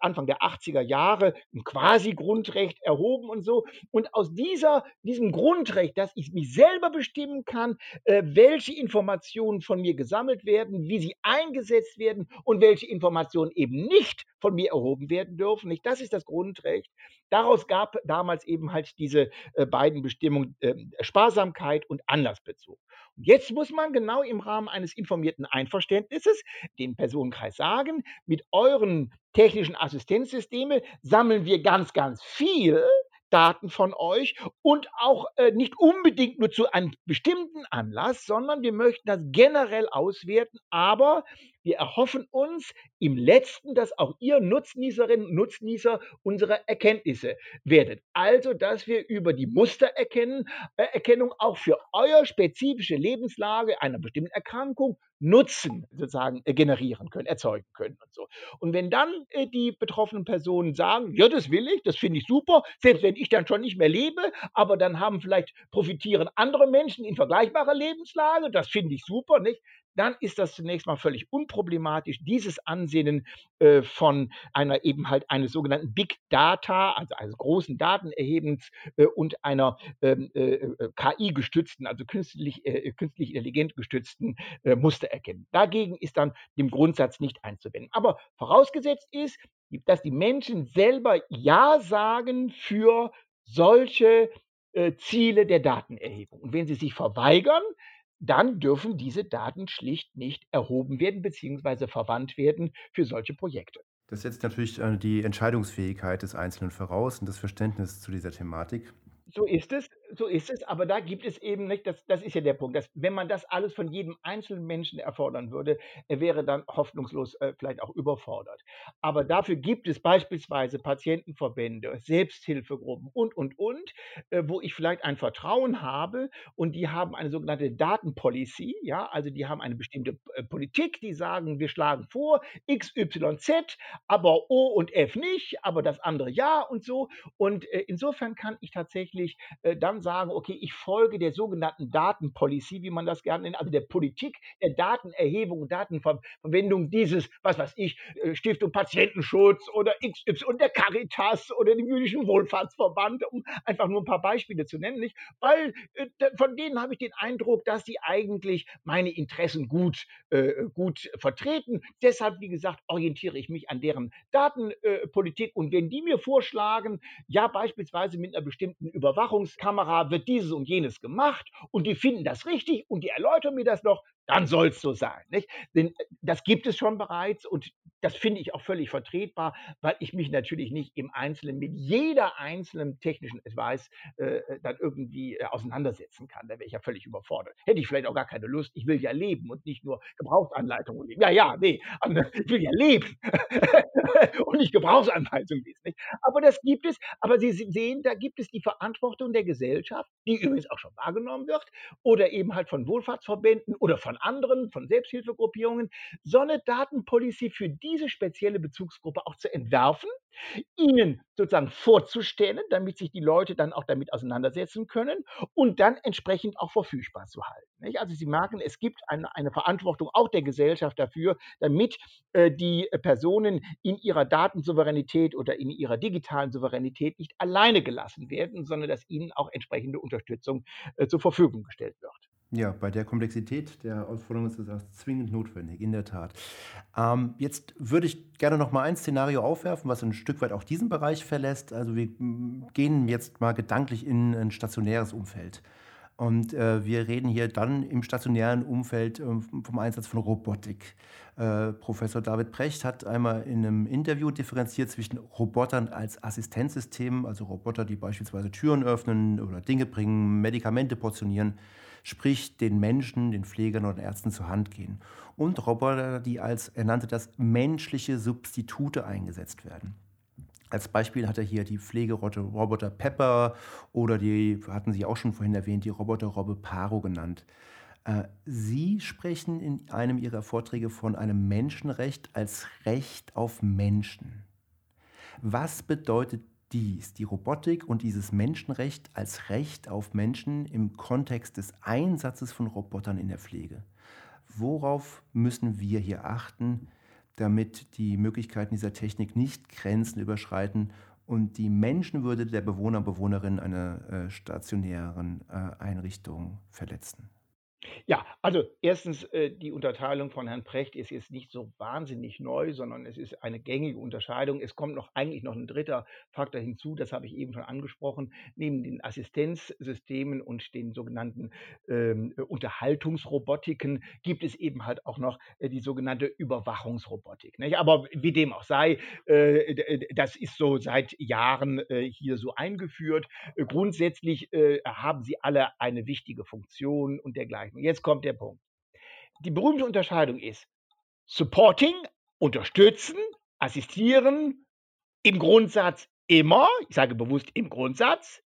Speaker 2: Anfang der 80er Jahre, ein quasi Grundrecht erhoben und so. Und aus dieser, diesem Grundrecht, dass ich mich selber bestimmen kann, welche Informationen von mir gesammelt werden, wie sie eingesetzt werden und welche Informationen eben nicht von mir erhoben werden dürfen. Nicht? Das ist das Grundrecht. Daraus gab damals eben halt diese äh, beiden Bestimmungen äh, Sparsamkeit und Anlassbezug. Und jetzt muss man genau im Rahmen eines informierten Einverständnisses den Personenkreis sagen, mit euren technischen Assistenzsystemen sammeln wir ganz, ganz viel Daten von euch und auch äh, nicht unbedingt nur zu einem bestimmten Anlass, sondern wir möchten das generell auswerten, aber wir erhoffen uns im letzten, dass auch ihr Nutznießerinnen und Nutznießer unsere Erkenntnisse werdet. Also, dass wir über die Mustererkennung äh, auch für eure spezifische Lebenslage einer bestimmten Erkrankung Nutzen sozusagen äh, generieren können, erzeugen können und so. Und wenn dann äh, die betroffenen Personen sagen, ja, das will ich, das finde ich super, selbst wenn ich dann schon nicht mehr lebe, aber dann haben vielleicht profitieren andere Menschen in vergleichbarer Lebenslage, das finde ich super, nicht? Dann ist das zunächst mal völlig unproblematisch. Dieses Ansehen äh, von einer eben halt eines sogenannten Big Data, also eines großen Datenerhebens äh, und einer ähm, äh, äh KI-gestützten, also künstlich, äh, künstlich intelligent gestützten äh, Mustererkennung. Dagegen ist dann dem Grundsatz nicht einzuwenden. Aber vorausgesetzt ist, dass die Menschen selber Ja sagen für solche Ziele der Datenerhebung. Und wenn sie sich verweigern, dann dürfen diese Daten schlicht nicht erhoben werden bzw. verwandt werden für solche Projekte.
Speaker 4: Das setzt natürlich äh, die Entscheidungsfähigkeit des Einzelnen voraus und das Verständnis zu dieser Thematik.
Speaker 2: So ist es, so ist es, aber da gibt es eben nicht, das, das ist ja der Punkt, dass, wenn man das alles von jedem einzelnen Menschen erfordern würde, er wäre dann hoffnungslos äh, vielleicht auch überfordert. Aber dafür gibt es beispielsweise Patientenverbände, Selbsthilfegruppen und, und, und, äh, wo ich vielleicht ein Vertrauen habe und die haben eine sogenannte Datenpolicy, ja, also die haben eine bestimmte äh, Politik, die sagen, wir schlagen vor XYZ, aber O und F nicht, aber das andere ja und so. Und äh, insofern kann ich tatsächlich tatsächlich äh, dann sagen, okay, ich folge der sogenannten Datenpolicy, wie man das gerne nennt, also der Politik der Datenerhebung Datenverwendung dieses, was weiß ich, äh, Stiftung Patientenschutz oder XY und der Caritas oder dem jüdischen Wohlfahrtsverband, um einfach nur ein paar Beispiele zu nennen, nicht? Weil äh, von denen habe ich den Eindruck, dass sie eigentlich meine Interessen gut, äh, gut vertreten. Deshalb, wie gesagt, orientiere ich mich an deren Datenpolitik und wenn die mir vorschlagen, ja, beispielsweise mit einer bestimmten Über Überwachungskamera wird dieses und jenes gemacht und die finden das richtig und die erläutern mir das noch, dann soll es so sein. Nicht? Denn äh, das gibt es schon bereits und das finde ich auch völlig vertretbar, weil ich mich natürlich nicht im Einzelnen mit jeder einzelnen technischen Advice äh, dann irgendwie äh, auseinandersetzen kann. Da wäre ich ja völlig überfordert. Hätte ich vielleicht auch gar keine Lust. Ich will ja leben und nicht nur Gebrauchsanleitungen lesen. Ja, ja, nee, ich will ja leben (laughs) und nicht Gebrauchsanweisungen lesen. Nicht? Aber das gibt es. Aber Sie sehen, da gibt es die Verantwortung der Gesellschaft, die übrigens auch schon wahrgenommen wird, oder eben halt von Wohlfahrtsverbänden oder von anderen, von Selbsthilfegruppierungen, so eine Datenpolicy für diese spezielle Bezugsgruppe auch zu entwerfen ihnen sozusagen vorzustellen, damit sich die Leute dann auch damit auseinandersetzen können und dann entsprechend auch verfügbar zu halten. Also Sie merken, es gibt eine, eine, Verantwortung auch der Gesellschaft dafür, damit äh, die Personen in ihrer Datensouveränität oder in ihrer digitalen Souveränität nicht alleine gelassen werden, sondern dass ihnen auch entsprechende Unterstützung äh, zur Verfügung gestellt wird.
Speaker 4: Ja, bei der Komplexität der Ausforderung ist das zwingend notwendig, in der Tat. Ähm, jetzt würde ich gerne noch mal ein Szenario aufwerfen, was ein Stück weit auch diesen Bereich verlässt. Also wir gehen jetzt mal gedanklich in ein stationäres Umfeld. Und äh, wir reden hier dann im stationären Umfeld äh, vom Einsatz von Robotik. Äh, Professor David Precht hat einmal in einem Interview differenziert zwischen Robotern als Assistenzsystemen, also Roboter, die beispielsweise Türen öffnen oder Dinge bringen, Medikamente portionieren, sprich den Menschen, den Pflegern oder Ärzten zur Hand gehen. Und Roboter, die als, er nannte das, menschliche Substitute eingesetzt werden. Als Beispiel hat er hier die Pflegeroboter Pepper oder die, hatten Sie auch schon vorhin erwähnt, die Roboter-Robbe Paro genannt. Äh, Sie sprechen in einem Ihrer Vorträge von einem Menschenrecht als Recht auf Menschen. Was bedeutet dies, die Robotik und dieses Menschenrecht als Recht auf Menschen im Kontext des Einsatzes von Robotern in der Pflege? Worauf müssen wir hier achten? damit die Möglichkeiten dieser Technik nicht Grenzen überschreiten und die Menschenwürde der Bewohner und Bewohnerinnen einer äh, stationären äh, Einrichtung verletzen.
Speaker 2: Ja, also erstens, äh, die Unterteilung von Herrn Precht ist jetzt nicht so wahnsinnig neu, sondern es ist eine gängige Unterscheidung. Es kommt noch eigentlich noch ein dritter Faktor hinzu, das habe ich eben schon angesprochen. Neben den Assistenzsystemen und den sogenannten ähm, Unterhaltungsrobotiken gibt es eben halt auch noch äh, die sogenannte Überwachungsrobotik. Nicht? Aber wie dem auch sei, äh, das ist so seit Jahren äh, hier so eingeführt. Grundsätzlich haben sie alle eine wichtige Funktion und dergleichen. Bezeichnung. Jetzt kommt der Punkt. Die berühmte Unterscheidung ist Supporting, unterstützen, assistieren, im Grundsatz immer, ich sage bewusst im Grundsatz,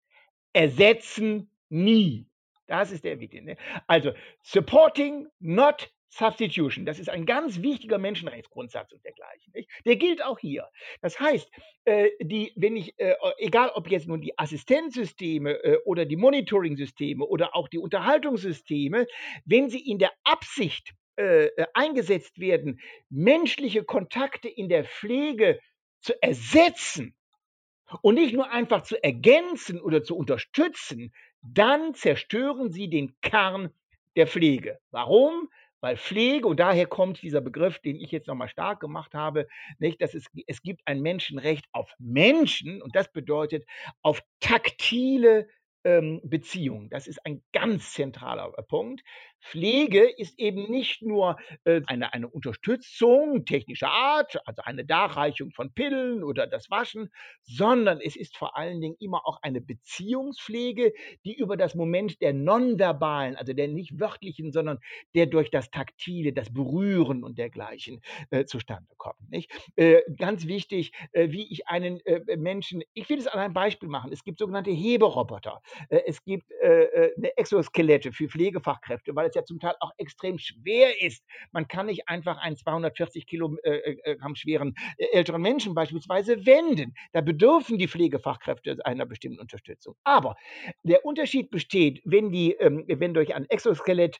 Speaker 2: ersetzen nie. Das ist der Wichtige. Ne? Also, supporting, not Substitution, das ist ein ganz wichtiger Menschenrechtsgrundsatz und dergleichen. Nicht? Der gilt auch hier. Das heißt, äh, die, wenn ich, äh, egal ob jetzt nun die Assistenzsysteme äh, oder die Monitoring-Systeme oder auch die Unterhaltungssysteme, wenn sie in der Absicht äh, äh, eingesetzt werden, menschliche Kontakte in der Pflege zu ersetzen und nicht nur einfach zu ergänzen oder zu unterstützen, dann zerstören sie den Kern der Pflege. Warum? Weil Pflege, und daher kommt dieser Begriff, den ich jetzt nochmal stark gemacht habe, nicht, dass es, es gibt ein Menschenrecht auf Menschen und das bedeutet auf taktile ähm, Beziehung. Das ist ein ganz zentraler äh, Punkt. Pflege ist eben nicht nur äh, eine, eine Unterstützung technischer Art, also eine Darreichung von Pillen oder das Waschen, sondern es ist vor allen Dingen immer auch eine Beziehungspflege, die über das Moment der nonverbalen, also der nicht wörtlichen, sondern der durch das Taktile, das Berühren und dergleichen äh, zustande kommt. Nicht? Äh, ganz wichtig, äh, wie ich einen äh, Menschen, ich will es an einem Beispiel machen. Es gibt sogenannte Heberoboter. Äh, es gibt eine Exoskelette für Pflegefachkräfte, weil es ja zum Teil auch extrem schwer ist. Man kann nicht einfach einen 240 Kilogramm schweren älteren Menschen beispielsweise wenden. Da bedürfen die Pflegefachkräfte einer bestimmten Unterstützung. Aber der Unterschied besteht, wenn, die, ähm, wenn durch ein Exoskelett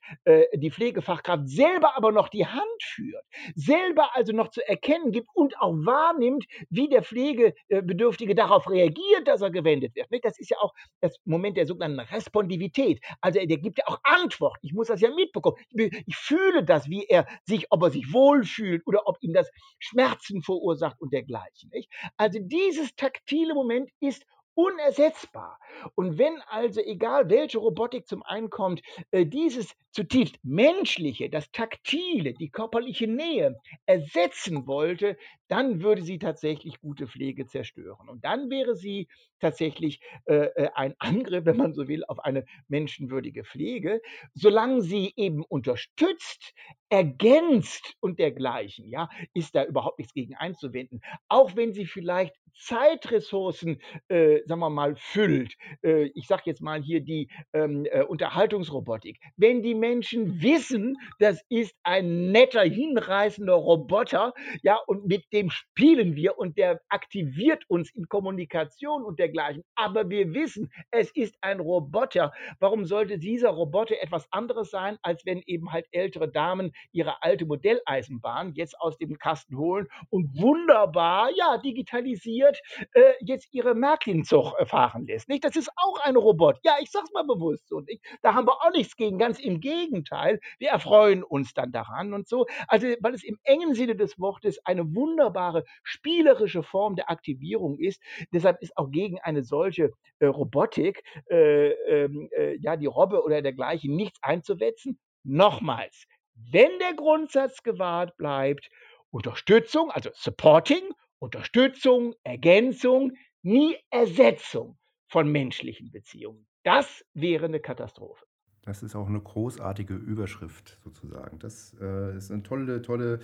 Speaker 2: die Pflegefachkraft selber aber noch die Hand führt, selber also noch zu erkennen gibt und auch wahrnimmt, wie der Pflegebedürftige darauf reagiert, dass er gewendet wird. Das ist ja auch das Moment, Moment der sogenannten Respondivität. Also der gibt ja auch Antwort. Ich muss das ja mitbekommen. Ich fühle das, wie er sich, ob er sich wohlfühlt oder ob ihm das Schmerzen verursacht und dergleichen. Nicht? Also dieses taktile Moment ist unersetzbar. Und wenn also, egal welche Robotik zum einen kommt, äh, dieses zutiefst menschliche, das taktile, die körperliche Nähe ersetzen wollte, dann würde sie tatsächlich gute Pflege zerstören. Und dann wäre sie tatsächlich äh, äh, ein (laughs) Angriff, wenn man so will, auf eine menschenwürdige Pflege. Solange sie eben unterstützt, ergänzt und dergleichen, ja, ist da überhaupt nichts gegen einzuwenden. Auch wenn sie vielleicht Zeitressourcen, äh, sagen wir mal, füllt. Äh, ich sage jetzt mal hier die ähm, äh, Unterhaltungsrobotik. Wenn die Menschen wissen, das ist ein netter, hinreißender Roboter, ja, und mit dem spielen wir und der aktiviert uns in Kommunikation und dergleichen. Aber wir wissen, es ist ein Roboter. Warum sollte dieser Roboter etwas anderes sein, als wenn eben halt ältere Damen ihre alte Modelleisenbahn jetzt aus dem Kasten holen und wunderbar, ja, digitalisiert äh, jetzt ihre Märklin-Zug äh, fahren lässt. Nicht? Das ist auch ein Robot. Ja, ich sag's mal bewusst so. Nicht? Da haben wir auch nichts gegen. Ganz im Gegenteil. Wir erfreuen uns dann daran und so. Also, weil es im engen Sinne des Wortes eine wunderbare spielerische Form der Aktivierung ist. Deshalb ist auch gegen eine solche äh, Robotik, äh, ähm, äh, ja, die Robbe oder dergleichen nichts einzuwetzen. Nochmals, wenn der Grundsatz gewahrt bleibt, Unterstützung, also Supporting, Unterstützung, Ergänzung, nie Ersetzung von menschlichen Beziehungen. Das wäre eine Katastrophe.
Speaker 4: Das ist auch eine großartige Überschrift sozusagen. Das äh, ist eine tolle, tolle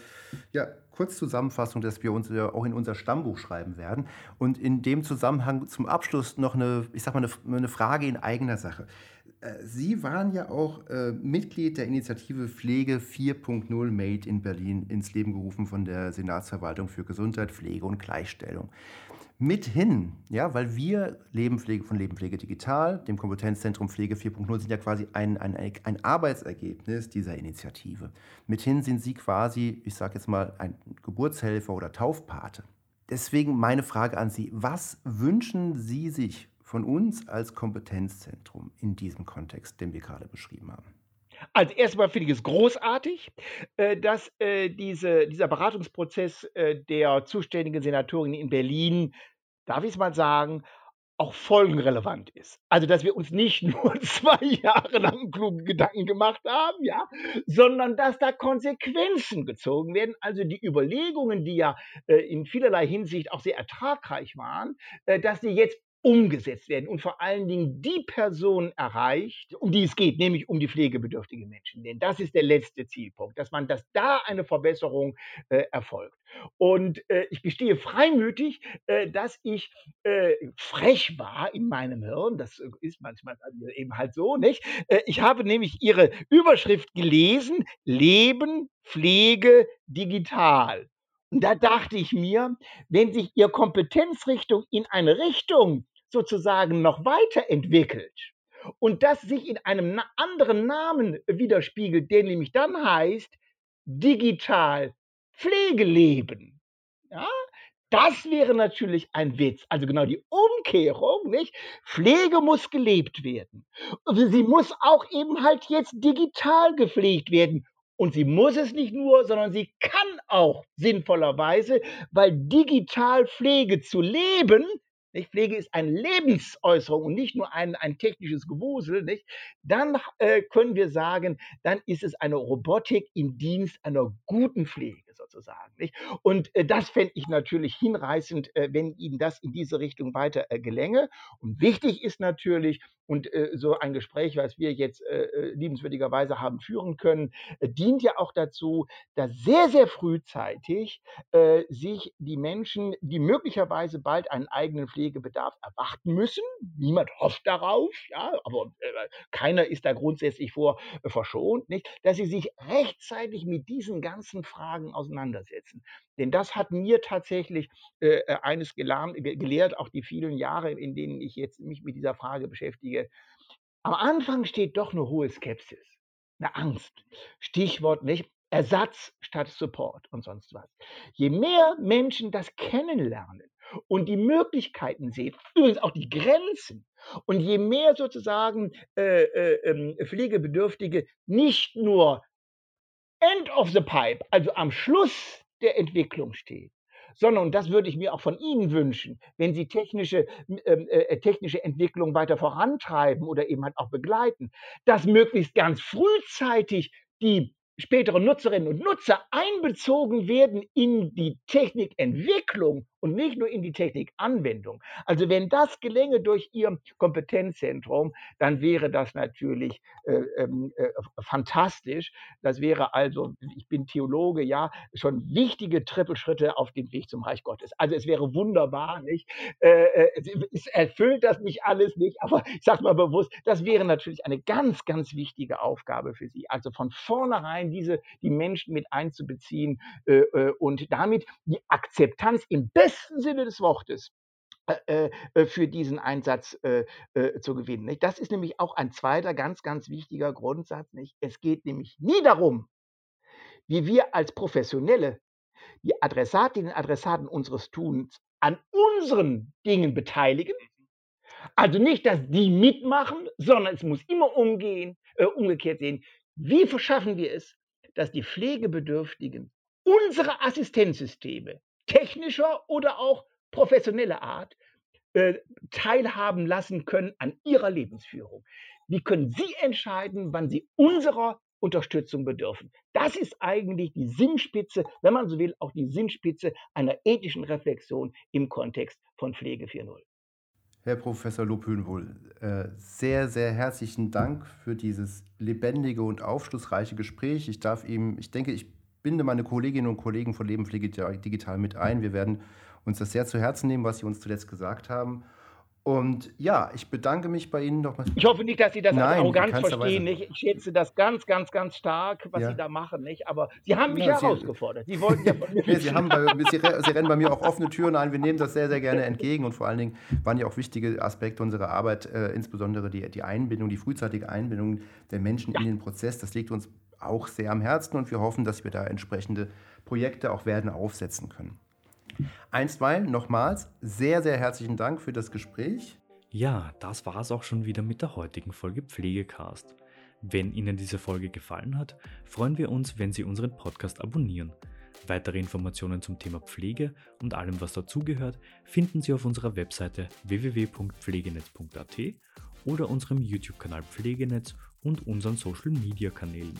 Speaker 4: ja, Kurzzusammenfassung, dass wir uns ja auch in unser Stammbuch schreiben werden. Und in dem Zusammenhang zum Abschluss noch eine, ich sag mal, eine, eine Frage in eigener Sache. Äh, Sie waren ja auch äh, Mitglied der Initiative Pflege 4.0 Made in Berlin ins Leben gerufen von der Senatsverwaltung für Gesundheit, Pflege und Gleichstellung mithin, ja, weil wir Lebenpflege von Lebenpflege Digital, dem Kompetenzzentrum Pflege 4.0, sind ja quasi ein, ein, ein Arbeitsergebnis dieser Initiative. Mithin sind Sie quasi, ich sage jetzt mal, ein Geburtshelfer oder Taufpate. Deswegen meine Frage an Sie, was wünschen Sie sich von uns als Kompetenzzentrum in diesem Kontext, den wir gerade beschrieben haben?
Speaker 2: Also erstmal finde ich es großartig, äh, dass äh, diese, dieser Beratungsprozess äh, der zuständigen Senatorin in Berlin, darf ich es mal sagen, auch folgenrelevant ist. Also, dass wir uns nicht (laughs) nur zwei Jahre lang kluge Gedanken gemacht haben, ja, sondern dass da Konsequenzen gezogen werden. Also die Überlegungen, die ja äh, in vielerlei Hinsicht auch sehr ertragreich waren, äh, dass die jetzt umgesetzt werden und vor allen Dingen die Person erreicht, um die es geht, nämlich um die pflegebedürftigen Menschen. Denn das ist der letzte Zielpunkt, dass man, dass da eine Verbesserung äh, erfolgt. Und äh, ich gestehe freimütig, äh, dass ich äh, frech war in meinem Hirn. Das ist manchmal eben halt so, nicht? Äh, ich habe nämlich Ihre Überschrift gelesen: Leben, Pflege, digital. Und da dachte ich mir, wenn sich Ihr Kompetenzrichtung in eine Richtung sozusagen noch weiterentwickelt und das sich in einem anderen Namen widerspiegelt, der nämlich dann heißt digital Pflegeleben. Ja, das wäre natürlich ein Witz. Also genau die Umkehrung, nicht? Pflege muss gelebt werden. Sie muss auch eben halt jetzt digital gepflegt werden. Und sie muss es nicht nur, sondern sie kann auch sinnvollerweise, weil digital Pflege zu leben nicht? Pflege ist eine Lebensäußerung und nicht nur ein, ein technisches Gewusel, nicht? dann äh, können wir sagen, dann ist es eine Robotik im Dienst einer guten Pflege sozusagen. Nicht? Und äh, das fände ich natürlich hinreißend, äh, wenn Ihnen das in diese Richtung weiter äh, gelänge. Und wichtig ist natürlich, und äh, so ein Gespräch, was wir jetzt äh, äh, liebenswürdigerweise haben führen können, dient ja auch dazu, dass sehr, sehr frühzeitig sich die Menschen, die möglicherweise bald einen eigenen Pflegebedarf erwarten müssen, niemand hofft darauf, ja, aber keiner ist da grundsätzlich vor verschont, nicht, dass sie sich rechtzeitig mit diesen ganzen Fragen auseinandersetzen auseinandersetzen. Denn das hat mir tatsächlich äh, äh eines gelehrt, auch die vielen Jahre, in denen ich jetzt mich mit dieser Frage beschäftige. Am Anfang steht doch eine hohe Skepsis, eine Angst. Stichwort nicht Ersatz statt Support und sonst was. Je mehr Menschen das kennenlernen und die Möglichkeiten sehen, übrigens auch die Grenzen, und je mehr sozusagen äh, äh, ähm, Pflegebedürftige nicht nur end of the pipe, also am Schluss der Entwicklung steht, sondern, und das würde ich mir auch von Ihnen wünschen, wenn Sie technische, ähm, äh, äh, technische Entwicklung weiter vorantreiben oder eben halt auch begleiten, dass möglichst ganz frühzeitig die späteren Nutzerinnen und Nutzer einbezogen werden in die Technikentwicklung und nicht nur in die Technikanwendung. Also wenn das gelänge durch Ihr Kompetenzzentrum, dann wäre das natürlich äh, ähm, äh, fantastisch. Das wäre also, ich bin Theologe, ja, schon wichtige Trippelschritte auf dem Weg zum Reich Gottes. Also es wäre wunderbar, nicht? Äh, äh es erfüllt das nicht alles nicht, aber ich sage mal bewusst, das wäre natürlich eine ganz, ganz wichtige Aufgabe für Sie. Also von vornherein diese, die Menschen mit einzubeziehen äh, äh und damit die Akzeptanz im besten Sinne des Wortes äh, äh, für diesen Einsatz äh, äh, zu gewinnen. Das ist nämlich auch ein zweiter ganz, ganz wichtiger Grundsatz. Es geht nämlich nie darum, wie wir als Professionelle die Adressatinnen und Adressaten unseres Tuns an unseren Dingen beteiligen. Also nicht, dass die mitmachen, sondern es muss immer umgehen, äh, umgekehrt sehen. Wie verschaffen wir es, dass die Pflegebedürftigen unsere Assistenzsysteme technischer oder auch professioneller Art äh, teilhaben lassen können an ihrer Lebensführung. Wie können Sie entscheiden, wann Sie unserer Unterstützung bedürfen? Das ist eigentlich die Sinnspitze, wenn man so will, auch die Sinnspitze einer ethischen Reflexion im Kontext von Pflege 4.0.
Speaker 4: Herr Professor Lobhühnwohl, äh, sehr, sehr herzlichen Dank für dieses lebendige und aufschlussreiche Gespräch. Ich darf ihm, ich denke, ich binde meine Kolleginnen und Kollegen von Lebenpflege Digital mit ein. Wir werden uns das sehr zu Herzen nehmen, was Sie uns zuletzt gesagt haben. Und ja, ich bedanke mich bei Ihnen nochmal.
Speaker 2: Ich hoffe nicht, dass Sie das Nein, als Arroganz verstehen. Ich schätze das ganz, ganz, ganz stark, was ja. Sie da machen. Nicht? Aber Sie haben mich ja, herausgefordert. Sie wollten ja von mir. (laughs)
Speaker 4: nee, Sie, haben bei, Sie, Sie, rennen bei mir auch offene Türen ein. Wir nehmen das sehr, sehr gerne entgegen. Und vor allen Dingen waren ja auch wichtige Aspekte unserer Arbeit, äh, insbesondere die, die Einbindung, die frühzeitige Einbindung der Menschen ja. in den Prozess. Das liegt uns auch sehr am Herzen und wir hoffen, dass wir da entsprechende Projekte auch werden aufsetzen können. Einstweilen nochmals sehr, sehr herzlichen Dank für das Gespräch.
Speaker 5: Ja, das war es auch schon wieder mit der heutigen Folge Pflegecast. Wenn Ihnen diese Folge gefallen hat, freuen wir uns, wenn Sie unseren Podcast abonnieren. Weitere Informationen zum Thema Pflege und allem, was dazugehört, finden Sie auf unserer Webseite www.pflegenetz.at oder unserem YouTube-Kanal Pflegenetz und unseren Social-Media-Kanälen.